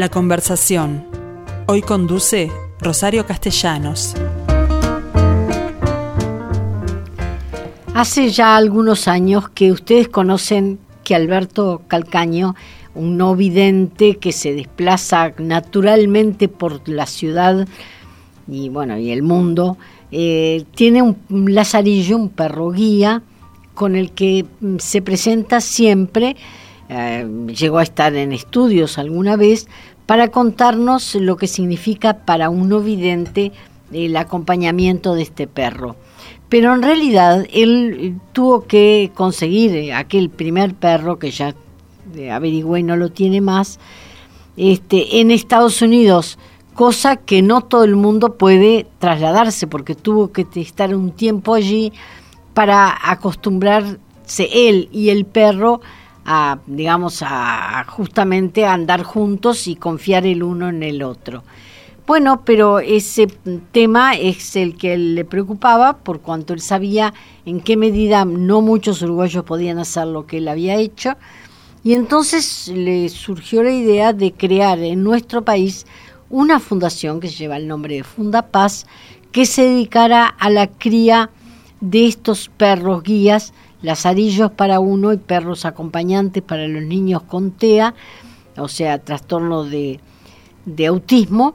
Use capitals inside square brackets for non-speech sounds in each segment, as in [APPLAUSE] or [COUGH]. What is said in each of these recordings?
La conversación. Hoy conduce Rosario Castellanos. Hace ya algunos años que ustedes conocen que Alberto Calcaño, un no vidente que se desplaza naturalmente por la ciudad y bueno y el mundo, eh, tiene un lazarillo, un perro guía, con el que mm, se presenta siempre, eh, llegó a estar en estudios alguna vez, para contarnos lo que significa para un no vidente el acompañamiento de este perro. Pero en realidad él eh, tuvo que conseguir aquel primer perro que ya averigüé y no lo tiene más, este, en Estados Unidos cosa que no todo el mundo puede trasladarse porque tuvo que estar un tiempo allí para acostumbrarse él y el perro a, digamos, a justamente andar juntos y confiar el uno en el otro. Bueno, pero ese tema es el que le preocupaba por cuanto él sabía en qué medida no muchos uruguayos podían hacer lo que él había hecho. Y entonces le surgió la idea de crear en nuestro país una fundación que lleva el nombre de Funda Paz, que se dedicara a la cría de estos perros guías, lazarillos para uno y perros acompañantes para los niños con TEA, o sea, trastorno de, autismo.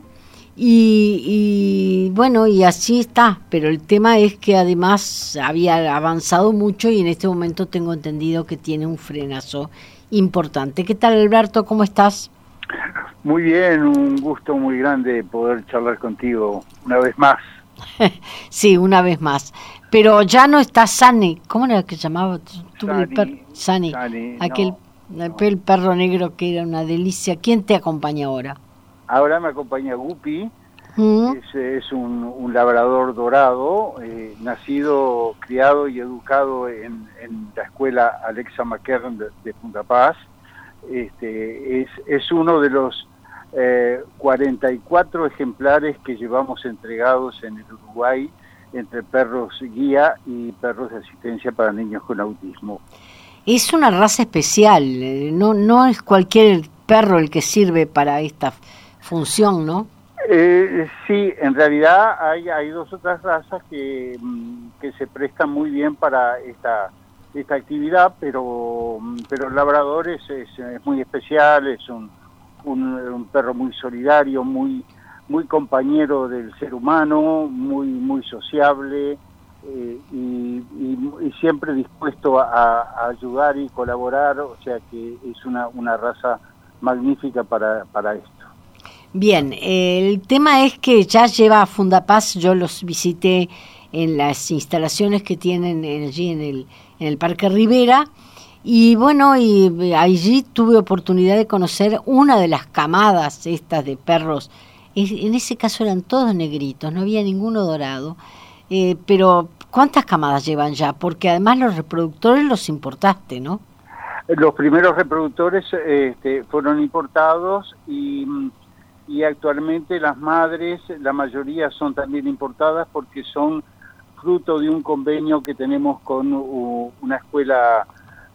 Y, y, bueno, y así está, pero el tema es que además había avanzado mucho y en este momento tengo entendido que tiene un frenazo importante. ¿Qué tal Alberto? ¿Cómo estás? Muy bien, un gusto muy grande poder charlar contigo una vez más. [LAUGHS] sí, una vez más. Pero ya no está Sani. ¿Cómo era que llamaba? Sani. Aquel el perro negro que era una delicia. ¿Quién te acompaña ahora? Ahora me acompaña Guppy. Mm. Es, un, labrador dorado, eh, nacido, criado y educado en, la escuela Alexa McKern de, de Punta Paz este, es, es uno de los 44 eh, ejemplares que llevamos entregados en el Uruguay entre perros guía y perros de asistencia para niños con autismo. Es una raza especial, eh, no, no es cualquier perro el que sirve para esta función, ¿no? Eh, sí, en realidad hay, hay dos otras razas que, mm, que se prestan muy bien para esta esta actividad, pero, pero el labrador es, es, muy especial, es un, un, perro muy solidario, muy, muy compañero del ser humano, muy, muy sociable eh, y, siempre dispuesto a, ayudar y colaborar, o sea que es una, una raza magnífica para, para esto. Bien, el tema es que ya lleva Fundapaz, yo los visité en las instalaciones que tienen allí en el en el Parque Rivera. Y bueno, y allí tuve oportunidad de conocer una de las camadas estas de perros. En ese caso eran todos negritos, no había ninguno dorado. Eh, pero, ¿cuántas camadas llevan ya? Porque además los reproductores los importaste, ¿no? Los primeros reproductores este, fueron importados y, y actualmente las madres, la mayoría son también importadas porque son fruto de un convenio que tenemos con una escuela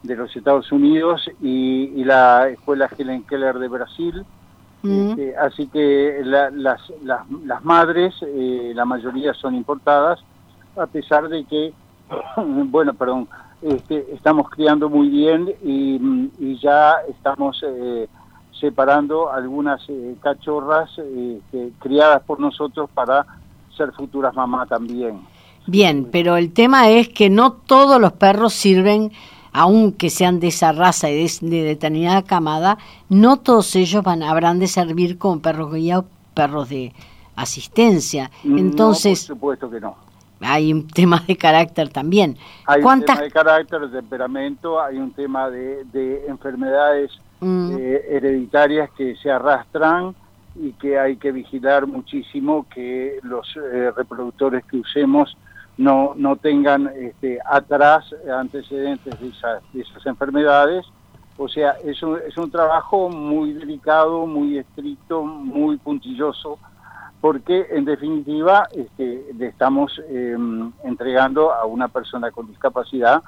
de los Estados Unidos y, la escuela Helen Keller de Brasil. Mm. Este, así que las, las, madres, eh, la mayoría son importadas, a pesar de que, [COUGHS] bueno, perdón, este, estamos criando muy bien y, ya estamos eh, separando algunas eh, cachorras este, criadas por nosotros para ser futuras mamás también. Bien, pero el tema es que no todos los perros sirven, aunque sean de esa raza y de, determinada camada, no todos ellos van, habrán de servir como perros guía o perros de asistencia. Entonces, por supuesto que no. Hay un tema de carácter también. Hay un tema de carácter, de temperamento, hay un tema de, enfermedades mm. eh, hereditarias que se arrastran y que hay que vigilar muchísimo que los eh, reproductores que usemos no, no tengan este, atrás antecedentes de esas, de esas enfermedades. O sea, es un, es un trabajo muy delicado, muy estricto, muy puntilloso, porque en definitiva este, le estamos em, entregando a una persona con discapacidad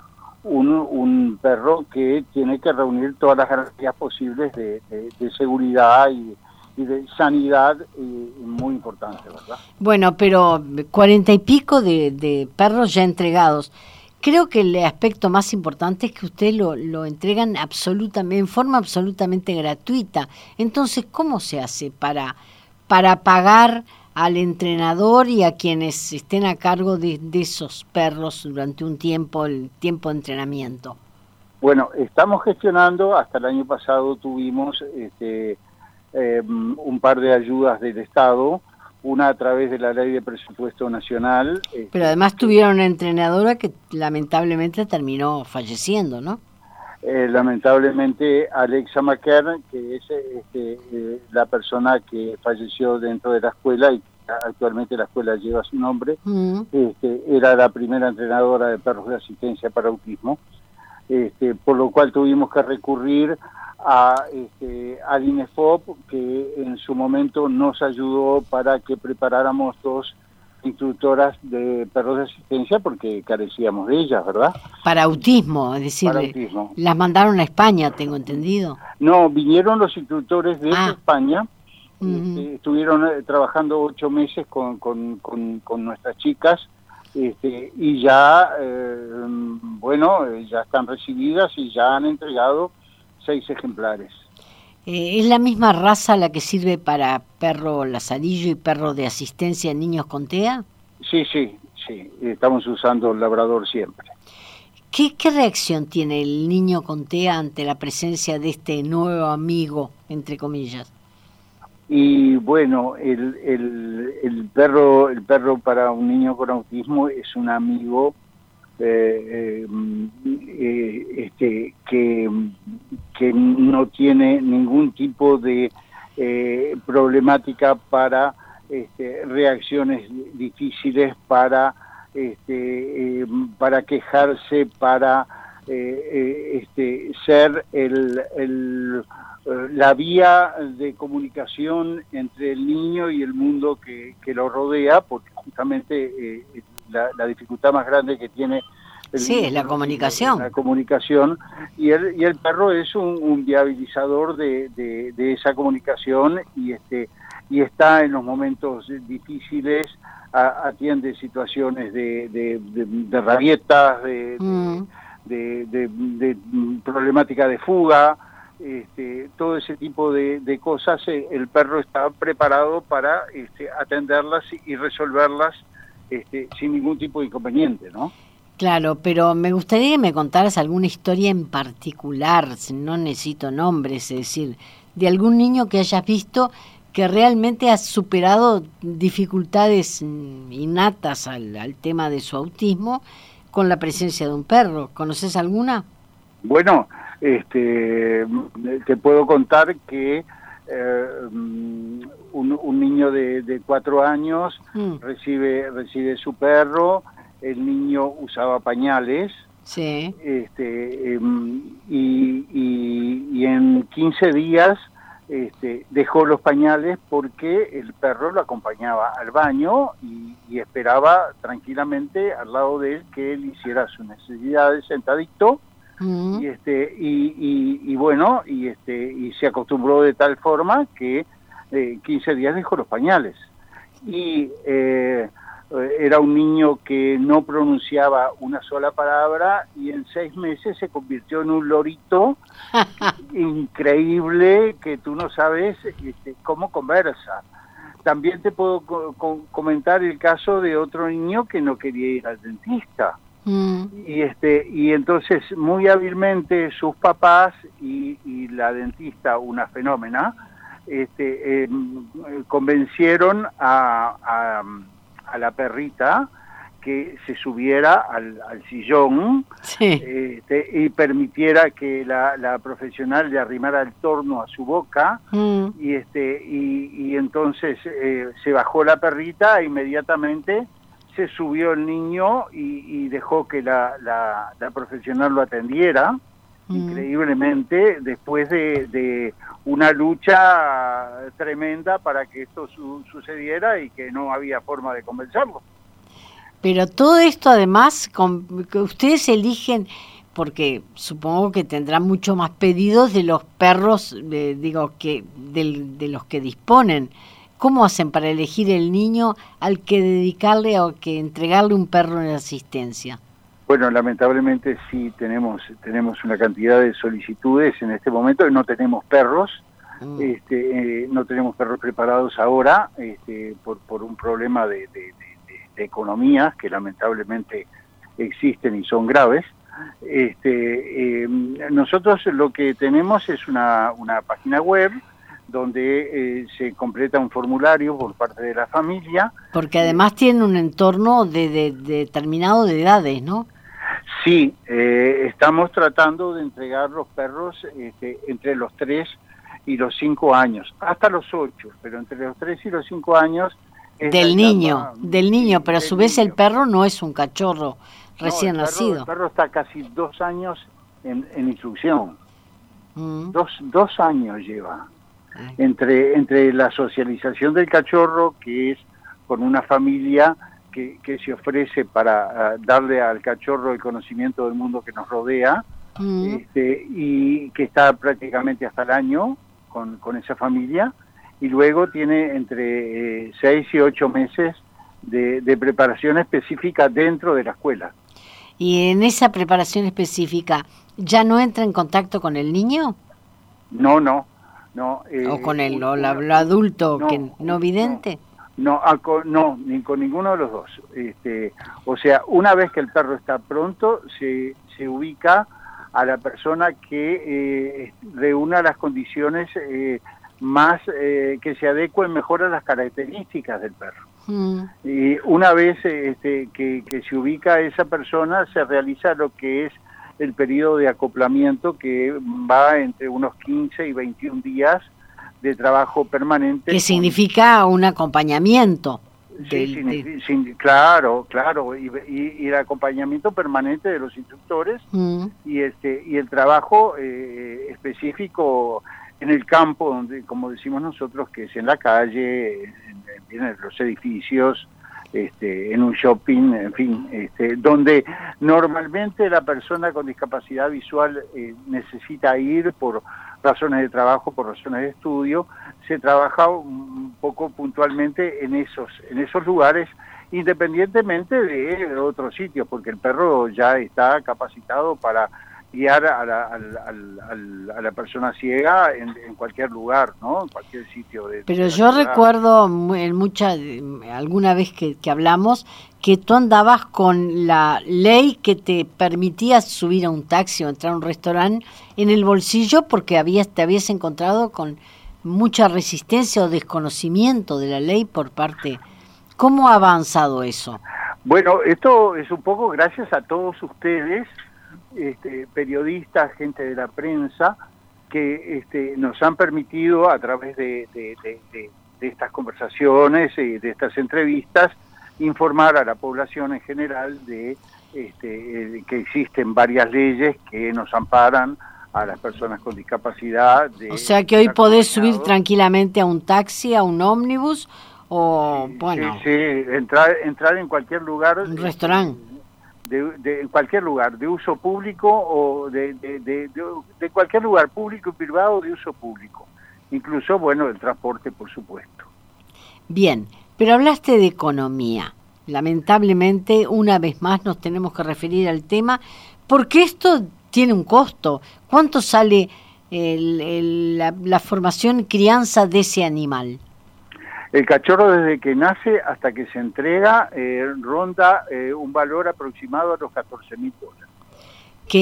un, un, perro que tiene que reunir todas las garantías posibles de, de, seguridad y, y de sanidad muy importante, ¿verdad? Bueno, pero cuarenta y pico de, perros ya entregados. Creo que el aspecto más importante es que usted lo, lo entregan absolutamente, en forma absolutamente gratuita. Entonces, ¿cómo se hace para, para pagar al entrenador y a quienes estén a cargo de, esos perros durante un tiempo, el tiempo de entrenamiento? Bueno, estamos gestionando, hasta el año pasado tuvimos este, em, un par de ayudas del Estado, una a través de la ley de presupuesto nacional. Este, Pero además tuvieron una entrenadora que lamentablemente terminó falleciendo, ¿no? Eh, lamentablemente Alexa McKern, que es este, eh, la persona que falleció dentro de la escuela y actualmente la escuela lleva su nombre, mm. este, era la primera entrenadora de perros de asistencia para autismo, este, por lo cual tuvimos que recurrir a, este, al INEFOP, que en su momento nos ayudó para que preparáramos dos instructoras de perros de asistencia porque carecíamos de ellas, ¿verdad? Para autismo, es decir, las mandaron a España, tengo entendido. No, vinieron los instructores de ah. España, este, estuvieron eh, trabajando ocho meses con, con, con, nuestras chicas este, y ya, eh, bueno, eh, ya están recibidas y ya han entregado seis ejemplares. Eh, ¿Es la misma raza la que sirve para perro lazarillo y perro de asistencia en niños con TEA? Sí, sí, sí. Estamos usando el labrador siempre. ¿Qué, ¿Qué, reacción tiene el niño con TEA ante la presencia de este nuevo amigo, entre comillas? Y bueno, el, el, el perro, el perro para un niño con autismo es un amigo eh, eh, este, que, que no tiene ningún tipo de eh, problemática para este, reacciones difíciles, para, este, para quejarse, para este, ser el, la vía de comunicación entre el niño y el mundo que, que lo rodea, porque justamente la, dificultad más grande que tiene el, sí, es la comunicación. La comunicación. Y el, y el perro es un, viabilizador de, de, esa comunicación y, este, y está en los momentos difíciles, atiende situaciones de, de, rabietas, de, mm. de, problemática de fuga. Este, todo ese tipo de, cosas, eh, el perro está preparado para este, atenderlas y resolverlas este, sin ningún tipo de inconveniente, ¿no? Claro, pero me gustaría que me contaras alguna historia en particular, no necesito nombres, es decir, de algún niño que hayas visto que realmente ha superado dificultades innatas al, al tema de su autismo con la presencia de un perro. ¿Conoces alguna? Bueno, este, te puedo contar que eh, un, niño de, cuatro años mm. recibe, recibe su perro, el niño usaba pañales, sí. este, em, y, y, en 15 días este, dejó los pañales porque el perro lo acompañaba al baño y, esperaba tranquilamente al lado de él que él hiciera sus necesidades sentadito y este y, y, bueno y este y se acostumbró de tal forma que eh, 15 días dejó los pañales y eh, era un niño que no pronunciaba una sola palabra y en seis meses se convirtió en un lorito [LAUGHS] increíble que tú no sabes este, cómo conversa. También te puedo comentar el caso de otro niño que no quería ir al dentista. Mm. Y este y entonces muy hábilmente sus papás y, la dentista, una fenómena, este, em, convencieron a, a, la perrita que se subiera al, sillón este, y permitiera que la, la, profesional le arrimara el torno a su boca mm. y este y, entonces eh, se bajó la perrita e inmediatamente se subió el niño y, dejó que la, la, profesional lo atendiera, mm. increíblemente, después de, una lucha tremenda para que esto sucediera y que no había forma de convencerlo. Pero todo esto además, que ustedes eligen porque supongo que tendrán mucho más pedidos de los perros, eh, digo, que de los que disponen. ¿Cómo hacen para elegir el niño al que dedicarle o que entregarle un perro en asistencia? Bueno, lamentablemente sí tenemos tenemos una cantidad de solicitudes en este momento. No tenemos perros, mm. este, eh, no tenemos perros preparados ahora este, por, por un problema de, de, economía que lamentablemente existen y son graves. Este, eh, nosotros lo que tenemos es una, una página web donde eh, se completa un formulario por parte de la familia. Porque además tiene un entorno de, determinado de edades, ¿no? Sí, eh, estamos tratando de entregar los perros este, entre los 3 y los 5 años, hasta los 8, pero entre los 3 y los 5 años... Del niño, del niño, pero a su vez el perro no es un cachorro recién nacido. El perro está casi dos años en, instrucción. Mm. Dos, dos años lleva entre, entre la socialización del cachorro, que es con una familia que, que se ofrece para ah, darle al cachorro el conocimiento del mundo que nos rodea, mm. este, y que está prácticamente hasta el año con, con esa familia, y luego tiene entre eh, seis y ocho meses de, de preparación específica dentro de la escuela. ¿Y en esa preparación específica ya no entra en contacto con el niño? No, no. No, eh, o con el, adulto que no vidente. No, no, ni con ninguno de los dos. Este, o sea, una vez que el perro está pronto, se, se ubica a la persona que eh, reúna las condiciones eh, más eh, que se adecuen mejor a las características del perro. Mm. Y una vez este, que, que se ubica esa persona, se realiza lo que es el periodo de acoplamiento que va entre unos 15 y 21 días de trabajo permanente. Que significa un acompañamiento. Sí, claro, claro, y, el acompañamiento permanente de los instructores mm. y este y el trabajo eh, específico en el campo, donde como decimos nosotros, que es en la calle, en los edificios, este, en un shopping, en fin, este, donde normalmente la persona con discapacidad visual eh, necesita ir por razones de trabajo, por razones de estudio, se trabaja un poco puntualmente en esos, en esos lugares, independientemente de otros sitios, porque el perro ya está capacitado para guiar a la, a la persona ciega en, cualquier lugar, ¿no? En cualquier sitio. De, Pero yo recuerdo en mucha, alguna vez que, hablamos, que tú andabas con la ley que te permitía subir a un taxi o entrar a un restaurante en el bolsillo porque habías, te habías encontrado con mucha resistencia o desconocimiento de la ley por parte. ¿Cómo ha avanzado eso? Bueno, esto es un poco gracias a todos ustedes este, periodistas, gente de la prensa, que este, nos han permitido a través de, estas conversaciones y de estas entrevistas informar a la población en general de este, que existen varias leyes que nos amparan a las personas con discapacidad. o sea que hoy podés subir tranquilamente a un taxi, a un ómnibus o, bueno... Sí, entrar, entrar en cualquier lugar. Un restaurante de, en cualquier lugar, de uso público o de, de, cualquier lugar público y privado de uso público. Incluso, bueno, el transporte, por supuesto. Bien, pero hablaste de economía. Lamentablemente, una vez más nos tenemos que referir al tema, porque esto tiene un costo. ¿Cuánto sale la, la formación crianza de ese animal? El cachorro desde que nace hasta que se entrega eh, ronda eh, un valor aproximado a los 14 mil dólares. ¿Que,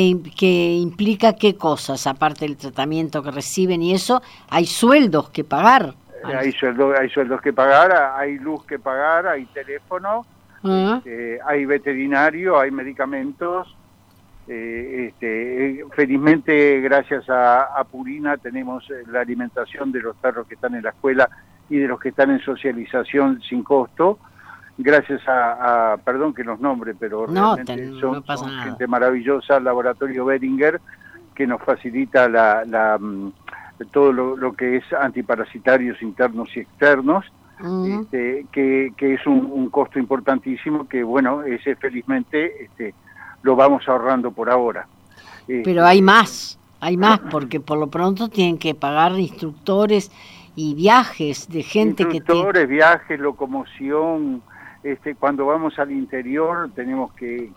implica qué cosas, aparte del tratamiento que reciben y eso? ¿Hay sueldos que pagar? Eh, hay, sueldos, hay sueldos que pagar, hay luz que pagar, hay teléfono, ah. este, hay veterinario, hay medicamentos. este, felizmente, gracias a, a Purina, tenemos la alimentación de los perros que están en la escuela y de los que están en socialización sin costo, gracias a, perdón que los nombre, pero realmente son, gente maravillosa, Laboratorio Beringer, que nos facilita la, mm, todo lo, que es antiparasitarios internos y externos, este, que, que, es un, costo importantísimo que, bueno, ese felizmente este, lo vamos ahorrando por ahora. Pero hay más, hay más, [CLEARS THROAT] porque por lo pronto tienen que pagar instructores y viajes de gente que tiene... Instructores, viajes, locomoción, este, cuando vamos al interior tenemos que,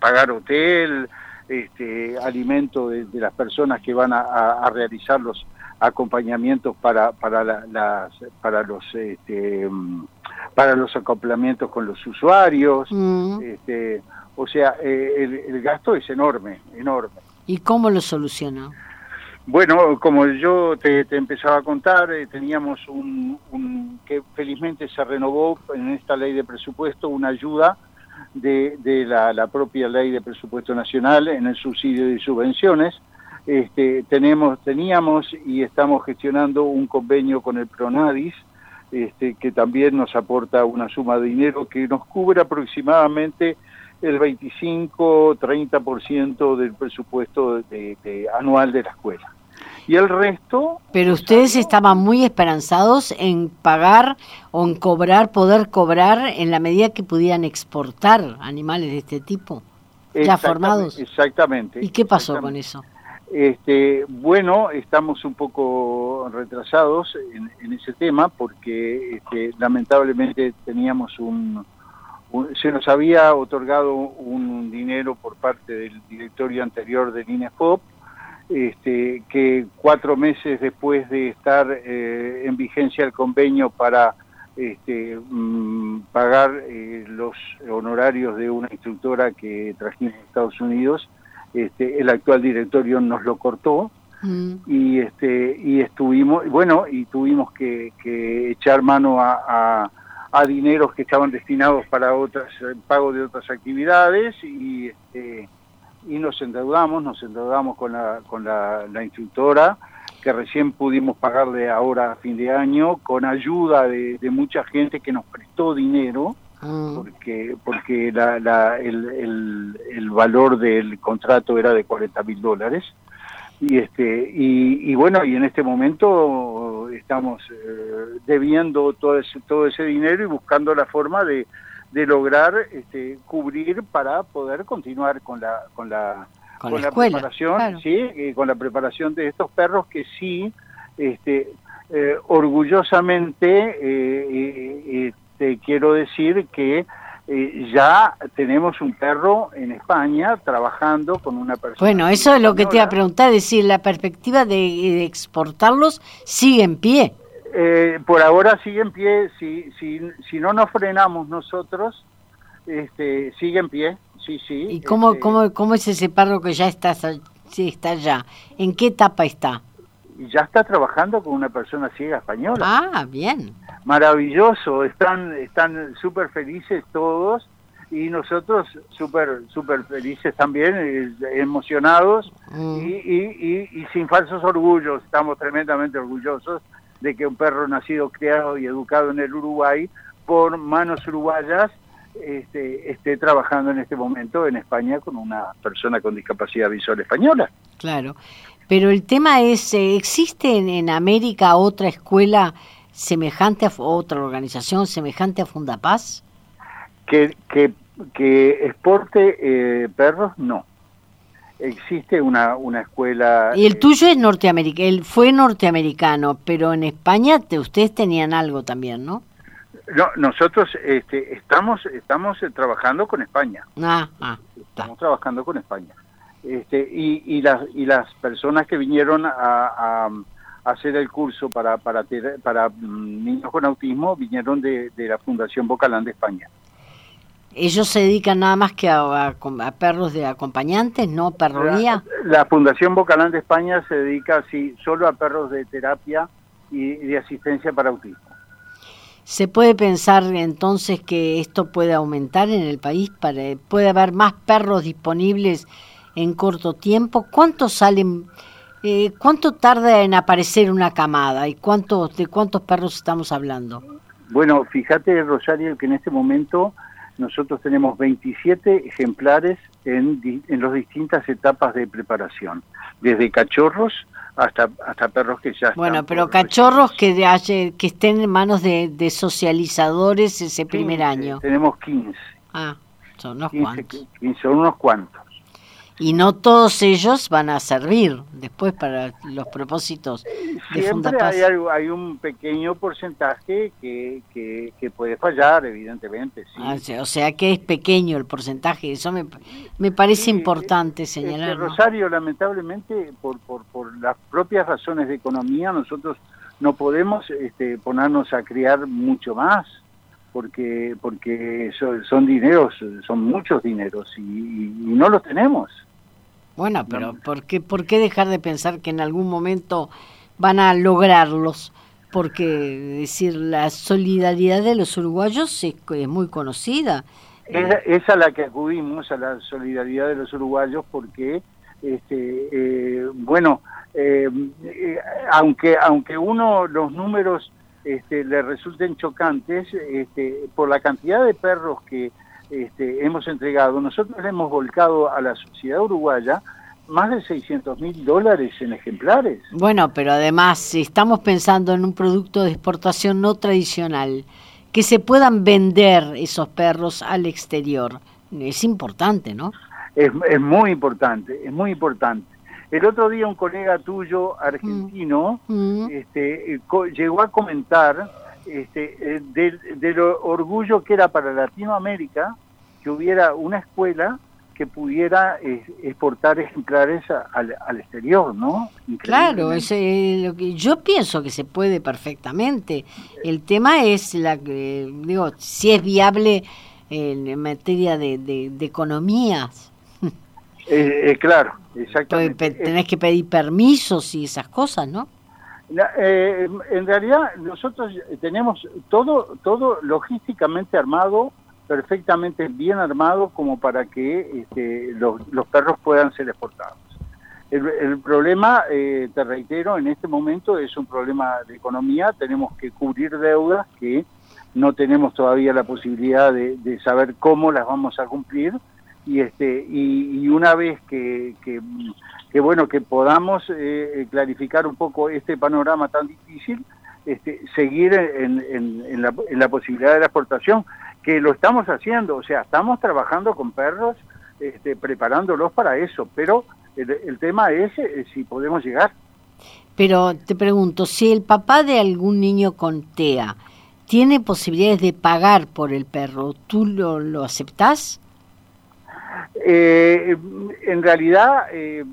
pagar hotel, este, alimento de, las personas que van a, realizar los acompañamientos para para las para los este, para los acoplamientos con los usuarios. Mm. este, o sea eh, el, gasto es enorme enorme. Y cómo lo soluciona bueno, como yo te, empezaba a contar, eh, teníamos un, que felizmente se renovó en esta ley de presupuesto una ayuda de, la, propia ley de presupuesto nacional en el subsidio y subvenciones. Este, tenemos, teníamos y estamos gestionando un convenio con el Pronadis, este, que también nos aporta una suma de dinero que nos cubre aproximadamente el 25-30% del presupuesto de, anual de la escuela. Y el resto... Pero ustedes estaban muy esperanzados en pagar o en cobrar, poder cobrar en la medida que pudieran exportar animales de este tipo, ya formados. Exactamente. ¿Y qué pasó con eso? Este, bueno, estamos un poco retrasados en, ese tema porque este, lamentablemente teníamos un, se nos había otorgado un dinero por parte del directorio anterior del INEFOP, este, que cuatro meses después de estar eh, en vigencia el convenio para este, mm, pagar eh, los honorarios de una instructora que trajimos a Estados Unidos, este, el actual directorio nos lo cortó mm. y este y estuvimos bueno y tuvimos que, echar mano a a dineros que estaban destinados para otras eh, pago de otras actividades y este, y nos endeudamos nos endeudamos con la con la, instructora que recién pudimos pagarle ahora a fin de año con ayuda de, mucha gente que nos prestó dinero ah. porque porque la, la, el, el, valor del contrato era de 40 mil dólares y este y, y, bueno y en este momento estamos eh, debiendo todo ese, todo ese dinero y buscando la forma de, de lograr este, cubrir para poder continuar con la con la con, la, preparación sí con la preparación de estos perros que sí este eh, orgullosamente eh, te quiero decir que eh, ya tenemos un perro en España trabajando con una persona. Bueno, eso es lo que te iba a preguntar, es decir, la perspectiva de, exportarlos sigue en pie. Eh, por ahora sigue en pie, si, si, si no nos frenamos nosotros, este, sigue en pie, sí, sí. ¿Y cómo, este cómo, cómo es ese perro que ya está, sí, está ya? ¿En qué etapa está? Ya está trabajando con una persona ciega española. Ah, bien maravilloso, están están súper felices todos y nosotros súper super felices también, eh, emocionados mm. y, y, y, sin falsos orgullos, estamos tremendamente orgullosos de que un perro nacido, criado y educado en el Uruguay por manos uruguayas este, esté trabajando en este momento en España con una persona con discapacidad visual española. Claro, pero el tema es, eh, ¿existe en América otra escuela semejante a otra organización semejante a Fundapaz? Que, que, que exporte eh, perros, no. Existe una, una escuela... Y el tuyo es norteamericano, él fue norteamericano, pero en España te, ustedes tenían algo también, ¿no? No, nosotros este, estamos estamos eh, trabajando con España. Ah, ah, estamos trabajando con España. Este, y, y, las, y las personas que vinieron a hacer el curso para, para, para mm, niños con autismo vinieron de, la Fundación Bocalán de España. ¿Ellos se dedican nada más que a, perros de acompañantes, no perroría? La, Fundación Bocalán de España se dedica sí, solo a perros de terapia y de asistencia para autismo. ¿Se puede pensar entonces que esto puede aumentar en el país? Para, ¿Puede haber más perros disponibles en corto tiempo? ¿Cuántos salen? Eh, ¿Cuánto tarda en aparecer una camada y cuántos de cuántos perros estamos hablando? Bueno, fíjate, Rosario, que en este momento nosotros tenemos 27 ejemplares en, en las distintas etapas de preparación, desde cachorros hasta hasta perros que ya Bueno, pero cachorros que de, que estén en manos de, socializadores ese primer año. Tenemos 15. Ah, son unos cuantos. son unos cuantos. Y no todos ellos van a servir después para los propósitos de Siempre hay, algo, hay un pequeño porcentaje que, que, puede fallar, evidentemente. Sí. Ah, o sea que es pequeño el porcentaje, eso me, me parece importante este, señalar. Rosario, lamentablemente, por, por, por las propias razones de economía, nosotros no podemos este, ponernos a criar mucho más porque porque son, dineros, son muchos dineros y, no los tenemos. Bueno, pero ¿por qué, ¿por qué dejar de pensar que en algún momento van a lograrlos? Porque, decir, la solidaridad de los uruguayos es, muy conocida. Es, a la que acudimos, a la solidaridad de los uruguayos, porque, este, eh, bueno, eh, eh, aunque, aunque uno, los números este, le resulten chocantes este, por la cantidad de perros que este, hemos entregado. Nosotros le hemos volcado a la sociedad uruguaya más de 600 mil dólares en ejemplares. Bueno, pero además si estamos pensando en un producto de exportación no tradicional, que se puedan vender esos perros al exterior, es importante, ¿no? Es, es muy importante, es muy importante. El otro día un colega tuyo argentino mm. Mm. Este, llegó a comentar este, eh, del, orgullo que era para Latinoamérica que hubiera una escuela que pudiera eh, exportar ejemplares al, exterior, ¿no? Claro, ese, lo que yo pienso que se puede perfectamente. El tema es la digo, si es viable en materia de, de economías. Eh, eh, claro, exactamente. tenés que pedir permisos y esas cosas, ¿no? Eh, en realidad nosotros tenemos todo, todo logísticamente armado, perfectamente bien armado como para que este, los, perros puedan ser exportados. El, problema, te reitero, en este momento es un problema de economía, tenemos que cubrir deudas que no tenemos todavía la posibilidad de saber cómo las vamos a cumplir y este y, una vez que, que, bueno que podamos eh, eh, clarificar un poco este panorama tan difícil este, seguir en, en, la, en, la, posibilidad de la exportación que lo estamos haciendo o sea estamos trabajando con perros este, preparándolos para eso pero el, tema es eh, si podemos llegar pero te pregunto si el papá de algún niño con TEA tiene posibilidades de pagar por el perro, ¿tú lo, lo aceptás? Eh, en realidad, eh,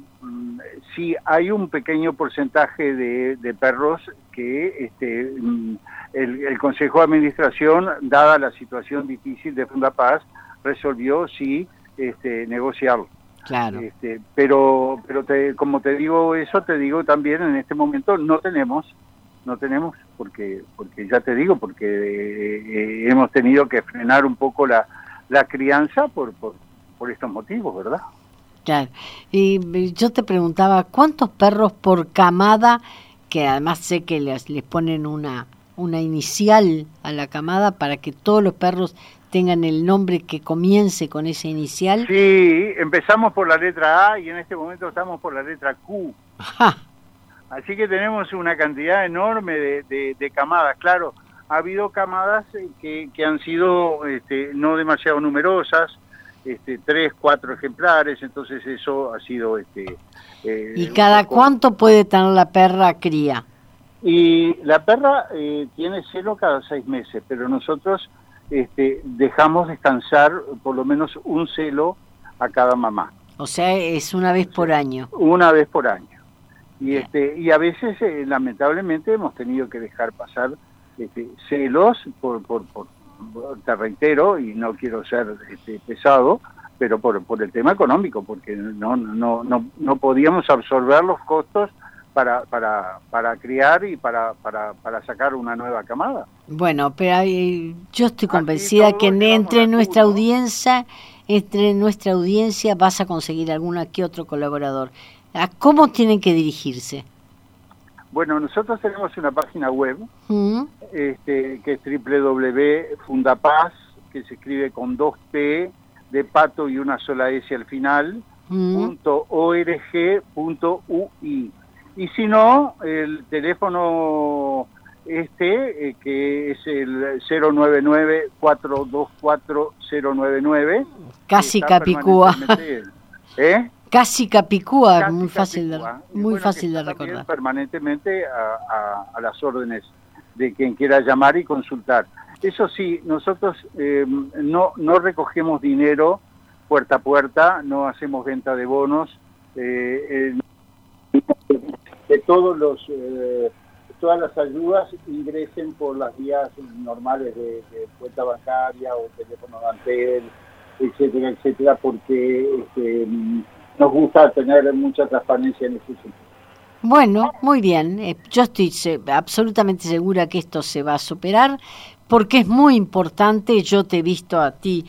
sí hay un pequeño porcentaje de, perros que este, el, Consejo de Administración, dada la situación difícil de Fundapaz, resolvió sí este, negociarlo. Claro. Este, pero, pero como te digo eso, te digo también en este momento no tenemos, no tenemos, porque, porque ya te digo, porque eh, hemos tenido que frenar un poco la, la crianza por, por por estos motivos, ¿verdad? Claro. Y yo te preguntaba, ¿cuántos perros por camada, que además sé que les, les ponen una, una inicial a la camada para que todos los perros tengan el nombre que comience con esa inicial? Sí, empezamos por la letra A y en este momento estamos por la letra Q. Así que tenemos una cantidad enorme de, de, camadas. Claro, ha habido camadas que, que han sido este, no demasiado numerosas, este, tres, cuatro ejemplares, entonces eso ha sido... Este, eh, ¿Y cada cuánto puede tener la perra cría? Y la perra eh, tiene celo cada seis meses, pero nosotros este, dejamos descansar por lo menos un celo a cada mamá. O sea, es una vez por año. Una vez por año. Y, este, y a veces, eh, lamentablemente, hemos tenido que dejar pasar este, celos por, por, por, te reitero, y no quiero ser este, pesado, pero por, por el tema económico, porque no, no, no, no podíamos absorber los costos para, para, para criar y para, para, para sacar una nueva camada. Bueno, pero yo estoy convencida que entre nuestra audiencia, entre nuestra audiencia vas a conseguir alguna que otro colaborador. ¿A cómo tienen que dirigirse? Bueno, nosotros tenemos una página web mm. este, que es www.fundapaz, que se escribe con dos P de pato y una sola S al final, mm. .org.ui. Y si no, el teléfono este, eh, que es el 099-424-099. Casi Capicúa. ¿Eh? Casi Capicúa, muy fácil de, muy fácil de recordar. Permanentemente a, las órdenes de quien quiera llamar y consultar. Eso sí, nosotros eh, no, no recogemos dinero puerta a puerta, no hacemos venta de bonos, eh, que todos los eh, todas las ayudas ingresen por las vías normales de, cuenta bancaria o teléfono de Antel, etcétera, etcétera, porque este, nos gusta tener mucha transparencia en ese sentido. Bueno, muy bien. Eh, yo estoy absolutamente segura que esto se va a superar porque es muy importante. Yo te he visto a ti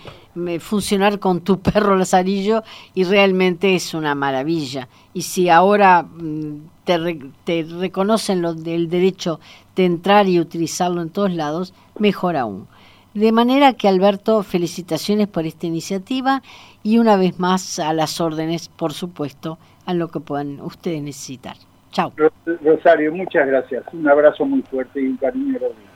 funcionar con tu [LAUGHS] perro Lazarillo y realmente es una maravilla. Y si ahora mm, te, te reconocen lo del derecho de entrar y utilizarlo en todos lados, mejor aún. De manera que Alberto, felicitaciones por esta iniciativa y una vez más a las órdenes, por supuesto, a lo que puedan ustedes necesitar. Chao. Rosario, muchas gracias. Un abrazo muy fuerte y un cariño grande.